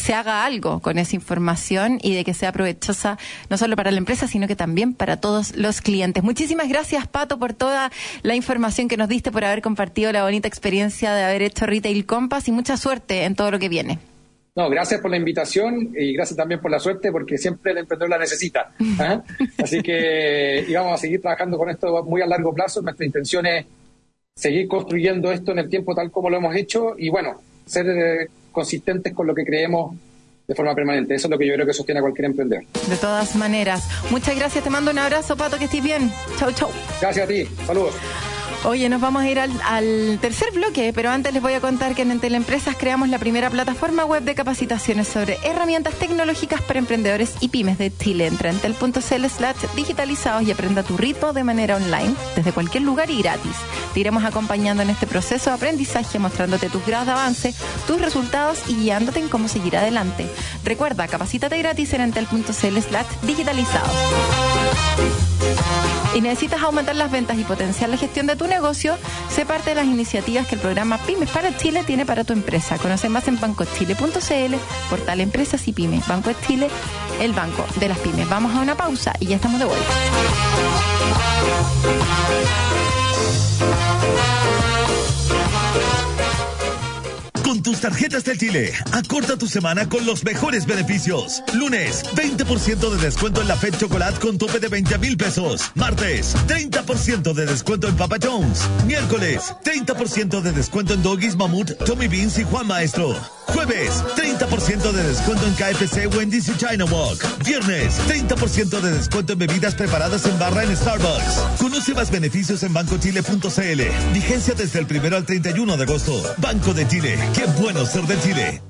se haga algo con esa información y de que sea provechosa no solo para la empresa, sino que también para todos los clientes. Muchísimas gracias, Pato, por toda la información que nos diste, por haber compartido la bonita experiencia de haber hecho Retail Compass y mucha suerte en todo lo que viene. No, gracias por la invitación y gracias también por la suerte, porque siempre el emprendedor la necesita. <laughs> Así que y vamos a seguir trabajando con esto muy a largo plazo. Nuestra intención es seguir construyendo esto en el tiempo tal como lo hemos hecho y bueno, ser eh, consistentes con lo que creemos de forma permanente. Eso es lo que yo creo que sostiene a cualquier emprendedor. De todas maneras. Muchas gracias, te mando un abrazo, Pato, que estés bien. Chau, chau. Gracias a ti. Saludos. Oye, nos vamos a ir al, tercer bloque, pero antes les voy a contar que en Teleempresas creamos la primera plataforma web de capacitaciones sobre herramientas tecnológicas para emprendedores y pymes de Chile. Entra en tel.cl slash digitalizados y aprenda tu ritmo de manera online, desde cualquier lugar y gratis. Te iremos acompañando en este proceso de aprendizaje, mostrándote tus grados de avance, tus resultados y guiándote en cómo seguir adelante. Recuerda, capacítate gratis en entel.cl slash digitalizados. Y necesitas aumentar las ventas y potenciar la gestión de tu negocio, sé parte de las iniciativas que el programa Pymes para Chile tiene para tu empresa. Conoce más en bancochile.cl, portal Empresas y Pymes. Banco de Chile, el banco de las pymes. Vamos a una pausa y ya estamos de vuelta. Tus tarjetas del Chile, acorta tu semana con los mejores beneficios. Lunes, 20% de descuento en la Fed Chocolate con tope de 20 mil pesos. Martes, 30% de descuento en Papa Jones. Miércoles, 30% de descuento en Doggies Mamut, Tommy Beans y Juan Maestro. Jueves, 30% de descuento en KFC, Wendy's y China Walk. Viernes, 30% de descuento en bebidas preparadas en barra en Starbucks. Conoce más beneficios en bancochile.cl. Vigencia desde el primero al 31 de agosto. Banco de Chile. Qué bueno ser de Chile.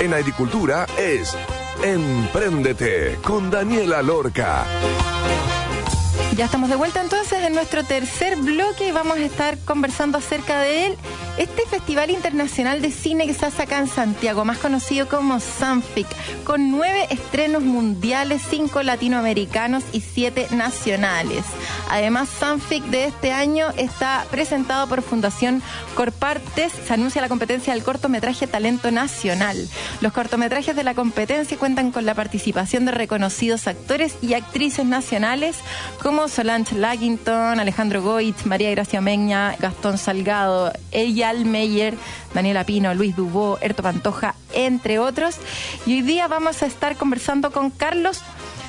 En agricultura es Empréndete con Daniela Lorca. Ya estamos de vuelta entonces en nuestro tercer bloque y vamos a estar conversando acerca de él. Este Festival Internacional de Cine que se hace acá en Santiago, más conocido como Sanfic, con nueve estrenos mundiales, cinco latinoamericanos y siete nacionales. Además, Sanfic de este año está presentado por Fundación Corpartes. Se anuncia la competencia del cortometraje Talento Nacional. Los cortometrajes de la competencia cuentan con la participación de reconocidos actores y actrices nacionales como Solange Laggington, Alejandro Goit, María Gracia Meña, Gastón Salgado, Eyal Meyer, Daniela Pino, Luis Dubó, Erto Pantoja, entre otros. Y hoy día vamos a estar conversando con Carlos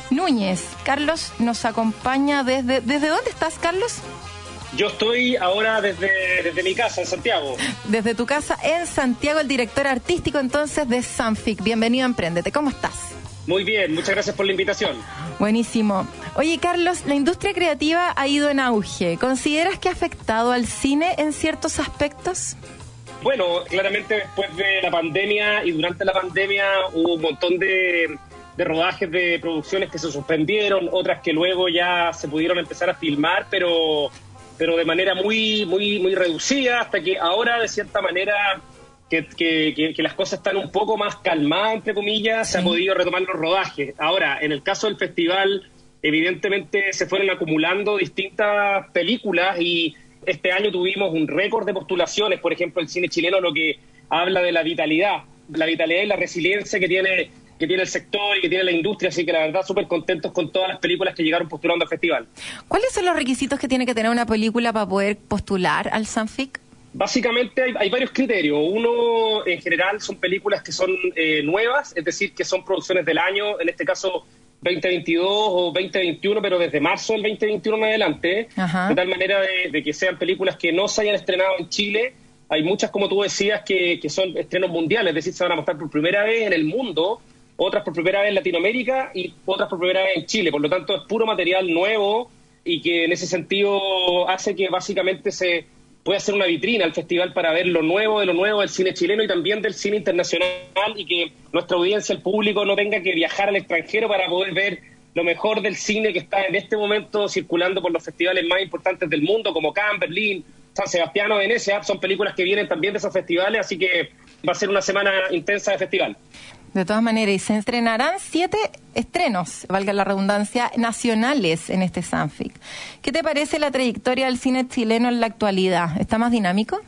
Núñez. Carlos nos acompaña desde... ¿Desde dónde estás, Carlos? Yo estoy ahora desde, desde mi casa en Santiago. Desde tu casa en Santiago, el director artístico entonces de Sanfic. Bienvenido a Emprendete. ¿Cómo estás? Muy bien, muchas gracias por la invitación. Buenísimo. Oye, Carlos, la industria creativa ha ido en auge. ¿Consideras que ha afectado al cine en ciertos aspectos? Bueno, claramente después de la pandemia y durante la pandemia hubo un montón de, de rodajes de producciones que se suspendieron, otras que luego ya se pudieron empezar a filmar, pero, pero de manera muy, muy, muy reducida, hasta que ahora de cierta manera que, que, que, las cosas están un poco más calmadas, entre comillas, se ha podido retomar los rodajes. Ahora, en el caso del festival, evidentemente se fueron acumulando distintas películas y este año tuvimos un récord de postulaciones, por ejemplo, el cine chileno, lo que habla de la vitalidad, la vitalidad y la resiliencia que tiene que tiene el sector y que tiene la industria, así que la verdad súper contentos con todas las películas que llegaron postulando al festival. ¿Cuáles son los requisitos que tiene que tener una película para poder postular al Sanfic? Básicamente hay, hay, varios criterios. Uno, en general, son películas que son eh, nuevas, es decir, que son producciones del año, en este caso 2022 o 2021, pero desde marzo del 2021 en adelante, Ajá. de tal manera de, de, que sean películas que no se hayan estrenado en Chile. Hay muchas, como tú decías, que, que son estrenos mundiales, es decir, se van a mostrar por primera vez en el mundo, otras por primera vez en Latinoamérica y otras por primera vez en Chile. Por lo tanto, es puro material nuevo y que en ese sentido hace que básicamente se puede ser una vitrina al festival para ver lo nuevo de lo nuevo del cine chileno y también del cine internacional y que nuestra audiencia, el público, no tenga que viajar al extranjero para poder ver lo mejor del cine que está en este momento circulando por los festivales más importantes del mundo, como Cannes, Berlín, San Sebastián o Venecia. Son películas que vienen también de esos festivales, así que va a ser una semana intensa de festival. De todas maneras, y se estrenarán siete estrenos, valga la redundancia, nacionales en este Sanfic. ¿Qué te parece la trayectoria del cine chileno en la actualidad? ¿Está más dinámico?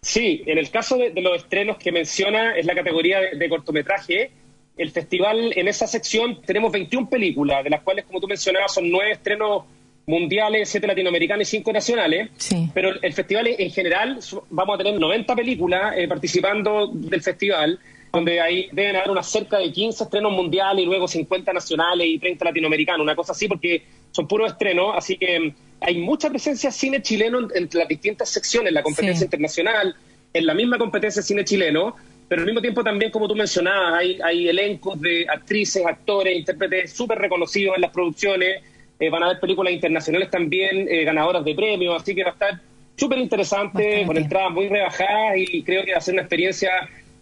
Sí, en el caso de, de los estrenos que menciona, es la categoría de, de, cortometraje. El festival, en esa sección, tenemos 21 películas, de las cuales, como tú mencionabas, son nueve estrenos mundiales, siete latinoamericanos y cinco nacionales. Sí. Pero el festival en general, vamos a tener 90 películas eh, participando del festival donde ahí deben haber unas cerca de 15 estrenos mundiales y luego 50 nacionales y 30 latinoamericanos, una cosa así, porque son puros estrenos, así que hay mucha presencia de cine chileno entre las distintas secciones, la competencia sí. internacional, en la misma competencia de cine chileno, pero al mismo tiempo también, como tú mencionabas, hay, hay elencos de actrices, actores, intérpretes súper reconocidos en las producciones, eh, van a haber películas internacionales también eh, ganadoras de premios, así que va a estar súper interesante, con entradas muy rebajadas y creo que va a ser una experiencia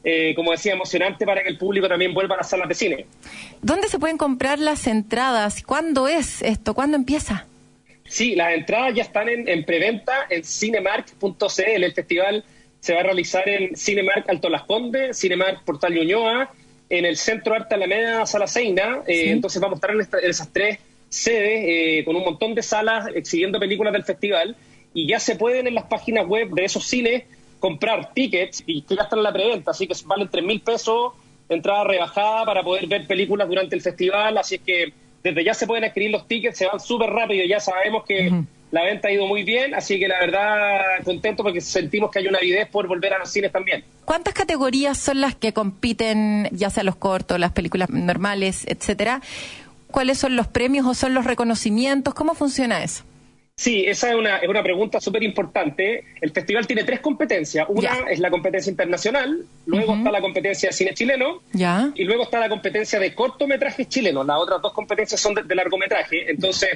eh, como decía, emocionante para que el público también vuelva a las salas de cine. ¿Dónde se pueden comprar las entradas? ¿Cuándo es esto? ¿Cuándo empieza? Sí, las entradas ya están en, en preventa en cinemark.cl. El festival se va a realizar en Cinemark Alto Las Condes, Cinemark Portal Ñuñoa, en el Centro Arte Alameda Sala Seina. Eh, Sí. Entonces vamos a estar en, esta- en esas tres sedes eh, con un montón de salas exhibiendo películas del festival y ya se pueden en las páginas web de esos cines comprar tickets y que ya están en la preventa, así que valen tres mil pesos, entrada rebajada para poder ver películas durante el festival, así es que desde ya se pueden adquirir los tickets, se van súper rápido, ya sabemos que la venta ha ido muy bien, así que la verdad contento porque sentimos que hay una avidez por volver a los cines también. ¿Cuántas categorías son las que compiten, ya sea los cortos, las películas normales, etcétera? ¿Cuáles son los premios o son los reconocimientos? ¿Cómo funciona eso? Sí, esa es una, es una pregunta súper importante. El festival tiene tres competencias. Una es la competencia internacional, luego está la competencia de cine chileno Ya. y luego está la competencia de cortometrajes chilenos. Las otras dos competencias son de, de largometraje. Entonces,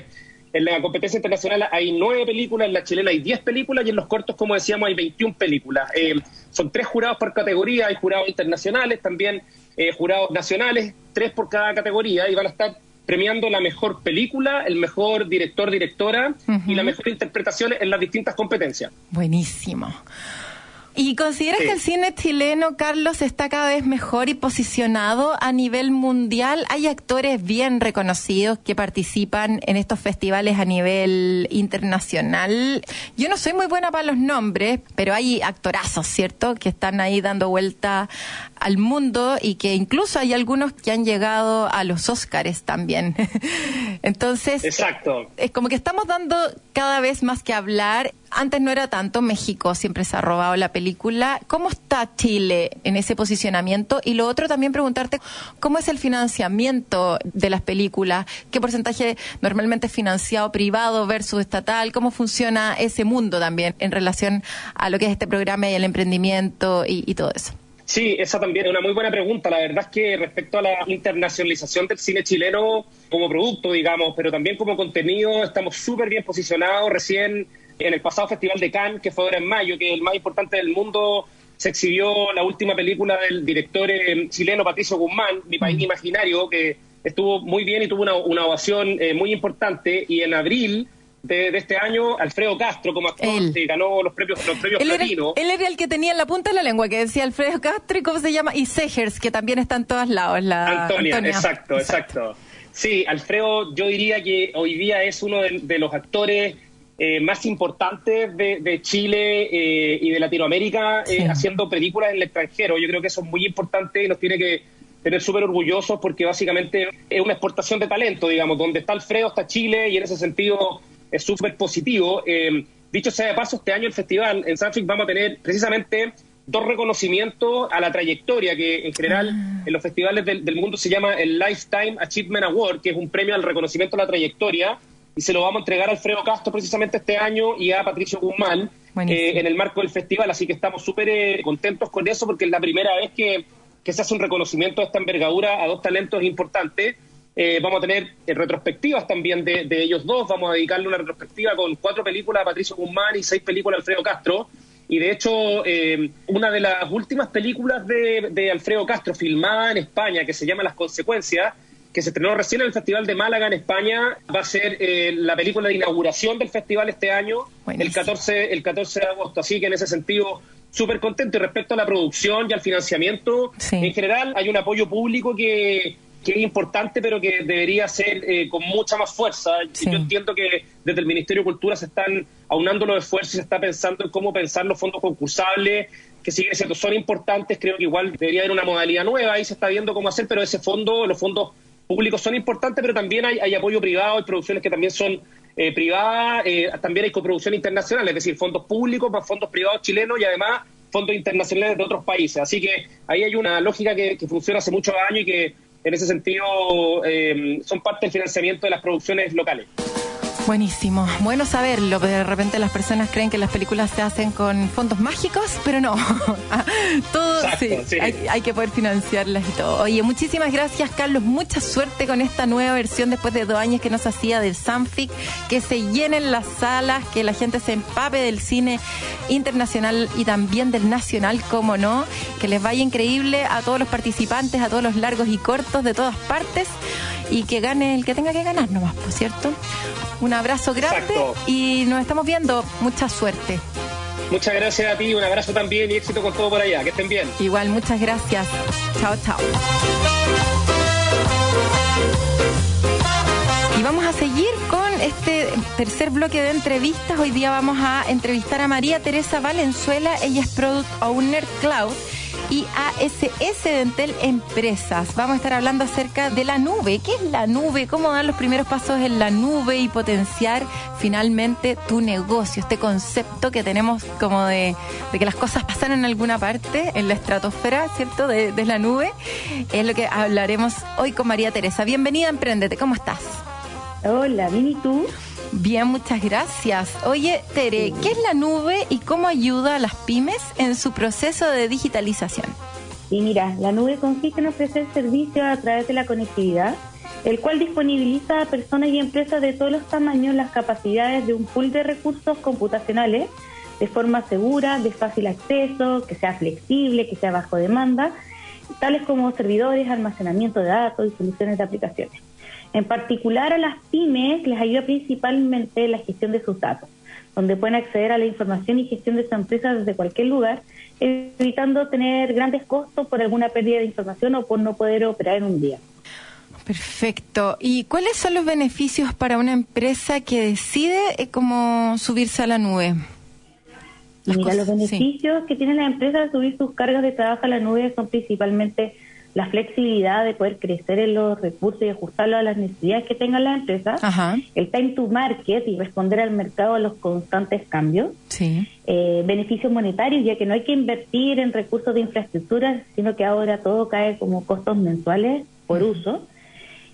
en la competencia internacional hay nueve películas, en la chilena hay diez películas y en los cortos, como decíamos, hay 21 películas. Eh, son tres jurados por categoría, hay jurados internacionales, también eh, jurados nacionales, tres por cada categoría y van a estar premiando la mejor película, el mejor director, directora y la mejor interpretación en las distintas competencias. Buenísimo. ¿Y consideras Sí. que el cine chileno, Carlos, está cada vez mejor y posicionado a nivel mundial? Hay actores bien reconocidos que participan en estos festivales a nivel internacional. Yo no soy muy buena para los nombres, pero hay actorazos, ¿cierto?, que están ahí dando vuelta al mundo y que incluso hay algunos que han llegado a los Óscares también. <laughs> Entonces, Exacto. es como que estamos dando cada vez más que hablar. Antes no era tanto, México siempre se ha robado la película. ¿Cómo está Chile en ese posicionamiento? Y lo otro también preguntarte, ¿cómo es el financiamiento de las películas? ¿Qué porcentaje normalmente es financiado privado versus estatal? ¿Cómo funciona ese mundo también en relación a lo que es este programa y el emprendimiento y, y todo eso? Sí, esa también es una muy buena pregunta. La verdad es que respecto a la internacionalización del cine chileno como producto, digamos, pero también como contenido, estamos súper bien posicionados. Recién en el pasado Festival de Cannes, que fue ahora en mayo, que es el más importante del mundo, se exhibió la última película del director eh, chileno Patricio Guzmán, Mi País Imaginario, que estuvo muy bien y tuvo una, una ovación eh, muy importante. Y en abril de, de este año, Alfredo Castro, como actor, Él. eh, ganó los premios, los premios Él era, él era el que tenía en la punta de la lengua, que decía Alfredo Castro, ¿y cómo se llama? Y Segers, que también está en todos lados. La Antonia, exacto, exacto. Sí, Alfredo, yo diría que hoy día es uno de, de los actores eh, más importantes de, de Chile eh, y de Latinoamérica eh, haciendo películas en el extranjero. Yo creo que eso es muy importante y nos tiene que tener súper orgullosos porque básicamente es una exportación de talento, digamos, donde está Alfredo está Chile y en ese sentido es súper positivo. Eh, dicho sea de paso, este año el festival en Sanfic vamos a tener precisamente dos reconocimientos a la trayectoria, que en general en los festivales del, del mundo se llama el Lifetime Achievement Award, que es un premio al reconocimiento a la trayectoria, y se lo vamos a entregar a Alfredo Castro precisamente este año y a Patricio Guzmán eh, en el marco del festival, así que estamos súper eh, contentos con eso porque es la primera vez que, que se hace un reconocimiento de esta envergadura a dos talentos importantes. Eh, vamos a tener eh, retrospectivas también de, de ellos dos, vamos a dedicarle una retrospectiva con cuatro películas a Patricio Guzmán y seis películas a Alfredo Castro. Y de hecho, eh, una de las últimas películas de, de Alfredo Castro filmada en España, que se llama Las Consecuencias, que se estrenó recién en el Festival de Málaga en España, va a ser eh, la película de inauguración del festival este año, el Buenísimo. 14, el 14 de agosto. Así que en ese sentido, súper contento. Y respecto a la producción y al financiamiento, Sí. en general hay un apoyo público que, que es importante, pero que debería ser eh, con mucha más fuerza. Sí. Yo entiendo que desde el Ministerio de Cultura se están aunando los esfuerzos y se está pensando en cómo pensar los fondos concursables, que si bien cierto, son importantes, creo que igual debería haber una modalidad nueva, ahí se está viendo cómo hacer, pero ese fondo, los fondos públicos son importantes, pero también hay, hay apoyo privado, hay producciones que también son eh, privadas, eh, también hay coproducción internacional, es decir, fondos públicos más fondos privados chilenos y además fondos internacionales de otros países. Así que ahí hay una lógica que, que funciona hace muchos años y que en ese sentido eh, son parte del financiamiento de las producciones locales. Buenísimo. Bueno saberlo, de repente las personas creen que las películas se hacen con fondos mágicos, pero no. <laughs> todo Exacto, sí, sí. Hay, hay que poder financiarlas y todo. Oye, muchísimas gracias, Carlos. Mucha suerte con esta nueva versión después de dos años que nos hacía del Sanfic, que se llenen las salas, que la gente se empape del cine internacional y también del nacional, como no. Que les vaya increíble a todos los participantes, a todos los largos y cortos de todas partes y que gane el que tenga que ganar nomás, por cierto. Un abrazo grande Exacto. y nos estamos viendo. Mucha suerte. Muchas gracias a ti, un abrazo también y éxito con todo por allá. Que estén bien. Igual, muchas gracias. Chao, chao. Y vamos a seguir con este tercer bloque de entrevistas. Hoy día vamos a entrevistar a María Teresa Valenzuela. Ella es Product Owner Cloud y ASS Dentel Empresas. Vamos a estar hablando acerca de la nube. ¿Qué es la nube? ¿Cómo dar los primeros pasos en la nube y potenciar finalmente tu negocio? Este concepto que tenemos como de, que las cosas pasan en alguna parte, en la estratosfera, ¿cierto? De, la nube. Es lo que hablaremos hoy con María Teresa. Bienvenida Emprendete. ¿Cómo estás? Hola, bien, ¿y tú? Bien, muchas gracias. Oye, Tere, ¿qué es la nube y cómo ayuda a las pymes en su proceso de digitalización? Y mira, la nube consiste en ofrecer servicios a través de la conectividad, el cual disponibiliza a personas y empresas de todos los tamaños las capacidades de un pool de recursos computacionales de forma segura, de fácil acceso, que sea flexible, que sea bajo demanda, tales como servidores, almacenamiento de datos y soluciones de aplicaciones. En particular a las pymes les ayuda principalmente la gestión de sus datos, donde pueden acceder a la información y gestión de su empresa desde cualquier lugar, evitando tener grandes costos por alguna pérdida de información o por no poder operar en un día. Perfecto. ¿Y cuáles son los beneficios para una empresa que decide eh, cómo subirse a la nube? Las Mira, cosas, los beneficios sí. que tiene la empresa de subir sus cargas de trabajo a la nube son principalmente la flexibilidad de poder crecer en los recursos y ajustarlo a las necesidades que tenga la empresa, Ajá. el time to market y responder al mercado a los constantes cambios, sí. eh, beneficios monetarios, ya que no hay que invertir en recursos de infraestructura, sino que ahora todo cae como costos mensuales por uh -huh. uso,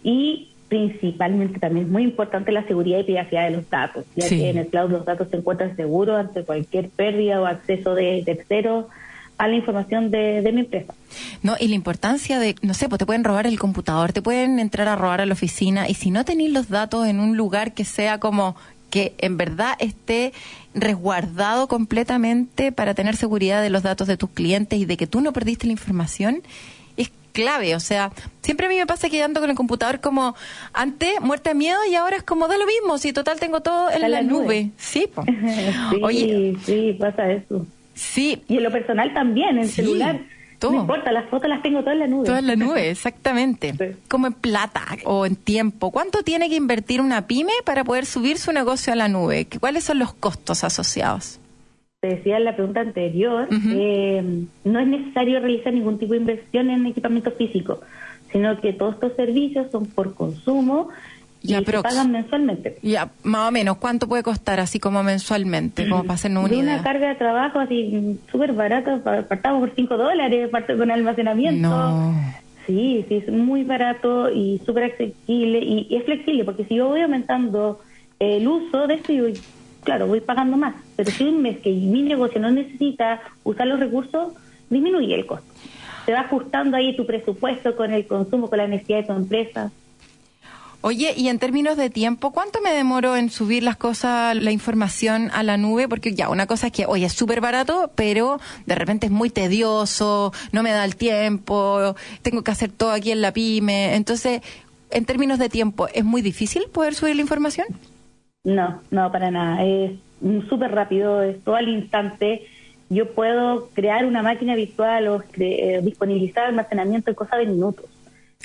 y principalmente también es muy importante la seguridad y privacidad de los datos, ya sí. que en el cloud los datos se encuentran seguros ante cualquier pérdida o acceso de terceros a la información de, de, mi empresa. No, y la importancia de, no sé, pues te pueden robar el computador, te pueden entrar a robar a la oficina y si no tenéis los datos en un lugar que sea como que en verdad esté resguardado completamente para tener seguridad de los datos de tus clientes y de que tú no perdiste la información, es clave. O sea, siempre a mí me pasa que ando con el computador como antes, muerte de miedo, y ahora es como da lo mismo, si total tengo todo en la, la, nube. nube. Sí, <laughs> sí, Oye, sí, pasa eso. Sí. Y en lo personal también, en sí, celular. Todo. No importa, las fotos las tengo todas en la nube. Todas en la <laughs> nube, exactamente. sí. Como en plata o en tiempo. ¿Cuánto tiene que invertir una pyme para poder subir su negocio a la nube? ¿Cuáles son los costos asociados? Te decía en la pregunta anterior, uh -huh. eh, no es necesario realizar ningún tipo de inversión en equipamiento físico, sino que todos estos servicios son por consumo y ya, se pagan mensualmente. Ya, más o menos, ¿cuánto puede costar así como mensualmente? Como para hacernos una de una idea. carga de trabajo así súper barata, partamos por 5 dólares, parte con almacenamiento. No. Sí, sí, es muy barato y súper accesible y, y, es flexible, porque si yo voy aumentando el uso de esto, yo, claro, voy pagando más. Pero si un mes que mi negocio no necesita usar los recursos, disminuye el costo. Se va ajustando ahí tu presupuesto con el consumo, con la necesidad de tu empresa. Oye, y en términos de tiempo, ¿cuánto me demoro en subir las cosas, la información a la nube? Porque ya, una cosa es que, oye, es súper barato, pero de repente es muy tedioso, no me da el tiempo, tengo que hacer todo aquí en la pyme. Entonces, en términos de tiempo, ¿es muy difícil poder subir la información? No, no, para nada. Es súper rápido, es todo al instante. Yo puedo crear una máquina virtual o eh, disponibilizar almacenamiento en cosa de minutos.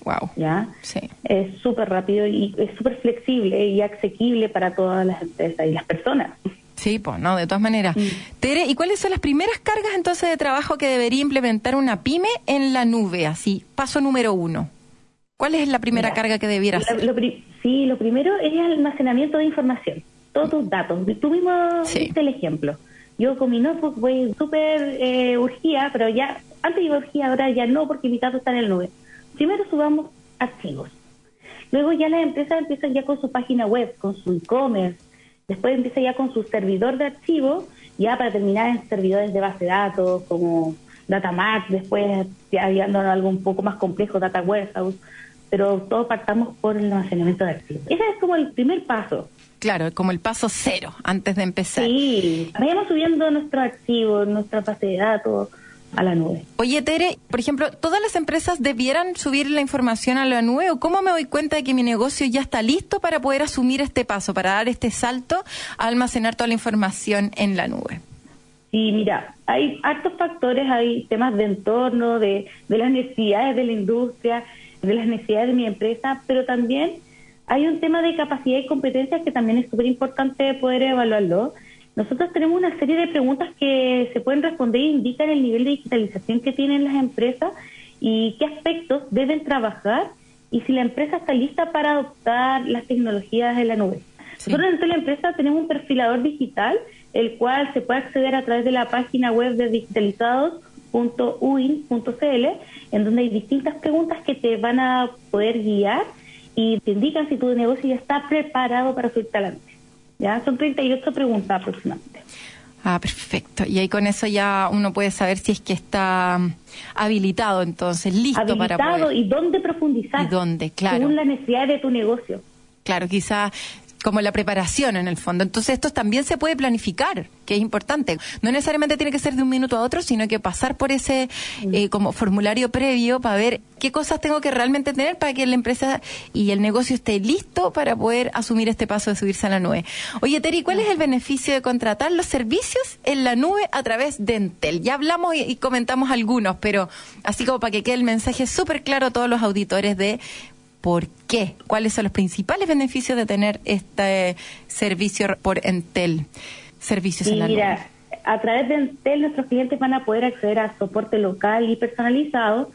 Wow. ¿Ya? Sí. Es súper rápido y es súper flexible y asequible para todas las empresas y las personas. Sí, pues, no, de todas maneras. Mm. Tere, ¿y cuáles son las primeras cargas entonces de trabajo que debería implementar una pyme en la nube? Así, paso número uno. ¿Cuál es la primera Mira, carga que debiera hacer? Lo, sí, lo primero es el almacenamiento de información. Todos tus datos. Tú mismo sí. viste el ejemplo. Yo con mi notebook voy súper eh, urgida, pero ya, antes iba urgida, ahora ya no, porque mis datos están en la nube primero subamos archivos. Luego ya las empresas empiezan ya con su página web, con su e-commerce. Después empieza ya con su servidor de archivos, ya para terminar en servidores de base de datos como Datamax, después ya viendo algo un poco más complejo, Data Warehouse. Pero todos partamos por el almacenamiento de archivos. Ese es como el primer paso. Claro, como el paso cero antes de empezar. Sí, vayamos subiendo nuestros archivos, nuestra base de datos, a la nube. Oye, Tere, por ejemplo, ¿todas las empresas debieran subir la información a la nube o cómo me doy cuenta de que mi negocio ya está listo para poder asumir este paso, para dar este salto a almacenar toda la información en la nube? Sí, mira, hay hartos factores, hay temas de entorno, de, de las necesidades de la industria, de las necesidades de mi empresa, pero también hay un tema de capacidad y competencias que también es súper importante poder evaluarlo. Nosotros tenemos una serie de preguntas que se pueden responder e indican el nivel de digitalización que tienen las empresas y qué aspectos deben trabajar y si la empresa está lista para adoptar las tecnologías de la nube. Nosotros en la empresa tenemos un perfilador digital, el cual se puede acceder a través de la página web de digitalizados.uin.cl, en donde hay distintas preguntas que te van a poder guiar y te indican si tu negocio ya está preparado para su talante. ¿Ya? Son 38 preguntas aproximadamente. Ah, perfecto. Y ahí con eso ya uno puede saber si es que está habilitado, entonces, listo para Habilitado y dónde profundizar. Y dónde, claro. Según la necesidad de tu negocio. Claro, quizá como la preparación en el fondo. Entonces esto también se puede planificar, que es importante. No necesariamente tiene que ser de un minuto a otro, sino que pasar por ese eh, como formulario previo para ver qué cosas tengo que realmente tener para que la empresa y el negocio esté listo para poder asumir este paso de subirse a la nube. Oye, Teri, ¿cuál es el beneficio de contratar los servicios en la nube a través de Entel? Ya hablamos y, y comentamos algunos, pero así como para que quede el mensaje súper claro a todos los auditores de por qué, cuáles son los principales beneficios de tener este servicio por Entel, servicios en la Mira, nube. a través de Entel nuestros clientes van a poder acceder a soporte local y personalizado,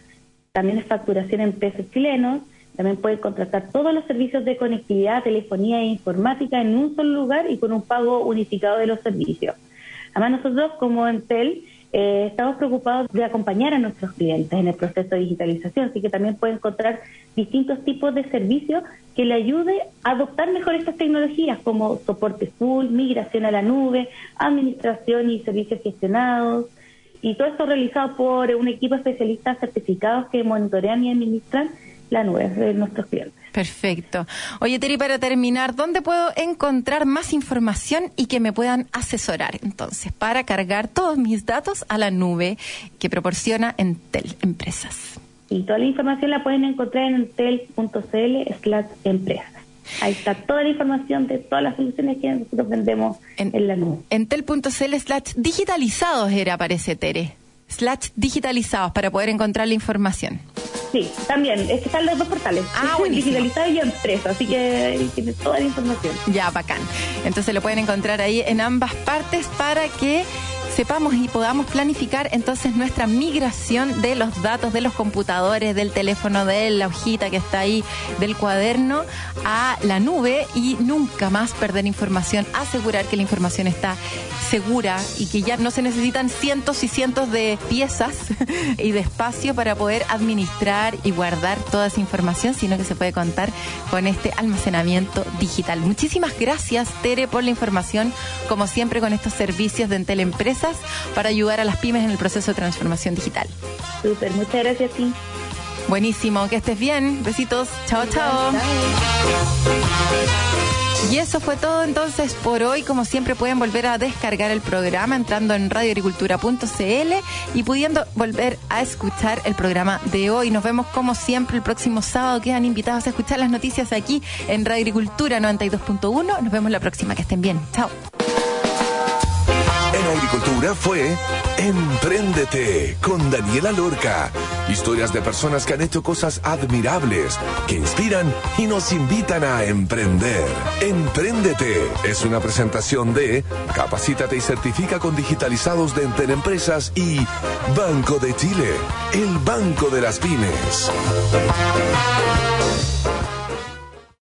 también es facturación en pesos chilenos, también pueden contratar todos los servicios de conectividad, telefonía e informática en un solo lugar y con un pago unificado de los servicios. Además nosotros como Entel eh, estamos preocupados de acompañar a nuestros clientes en el proceso de digitalización, así que también pueden encontrar distintos tipos de servicios que le ayude a adoptar mejor estas tecnologías como soporte full, migración a la nube, administración y servicios gestionados, y todo esto realizado por un equipo de especialistas certificados que monitorean y administran la nube de nuestros clientes. Perfecto. Oye, Teri, para terminar, ¿dónde puedo encontrar más información y que me puedan asesorar? Entonces, para cargar todos mis datos a la nube que proporciona Entel Empresas. Y toda la información la pueden encontrar en entel.cl slash empresas. Ahí está toda la información de todas las soluciones que nosotros vendemos en, la nube. Entel.cl slash digitalizados era, parece, Tere. Slash digitalizados para poder encontrar la información. Sí, también. Es que están los dos portales. Ah, buenísimo. Digitalizado y empresa. Así que tiene toda la información. Ya, bacán. Entonces lo pueden encontrar ahí en ambas partes para que sepamos y podamos planificar entonces nuestra migración de los datos de los computadores, del teléfono, de la hojita que está ahí, del cuaderno, a la nube y nunca más perder información, asegurar que la información está segura y que ya no se necesitan cientos y cientos de piezas <laughs> y de espacio para poder administrar y guardar toda esa información, sino que se puede contar con este almacenamiento digital. Muchísimas gracias, Tere, por la información, como siempre, con estos servicios de Entel Para ayudar a las pymes en el proceso de transformación digital. Súper, muchas gracias a ti. Buenísimo, que estés bien. Besitos. Chao, chao. Y eso fue todo entonces por hoy. Como siempre pueden volver a descargar el programa entrando en radioagricultura.cl y pudiendo volver a escuchar el programa de hoy. Nos vemos como siempre el próximo sábado. Quedan invitados a escuchar las noticias aquí en Radio Agricultura 92.1. Nos vemos la próxima. Que estén bien. Chao. Agricultura fue Empréndete con Daniela Lorca. Historias de personas que han hecho cosas admirables, que inspiran y nos invitan a emprender. Empréndete es una presentación de Capacítate y certifica con digitalizados de Entel Empresas y Banco de Chile, el banco de las pymes.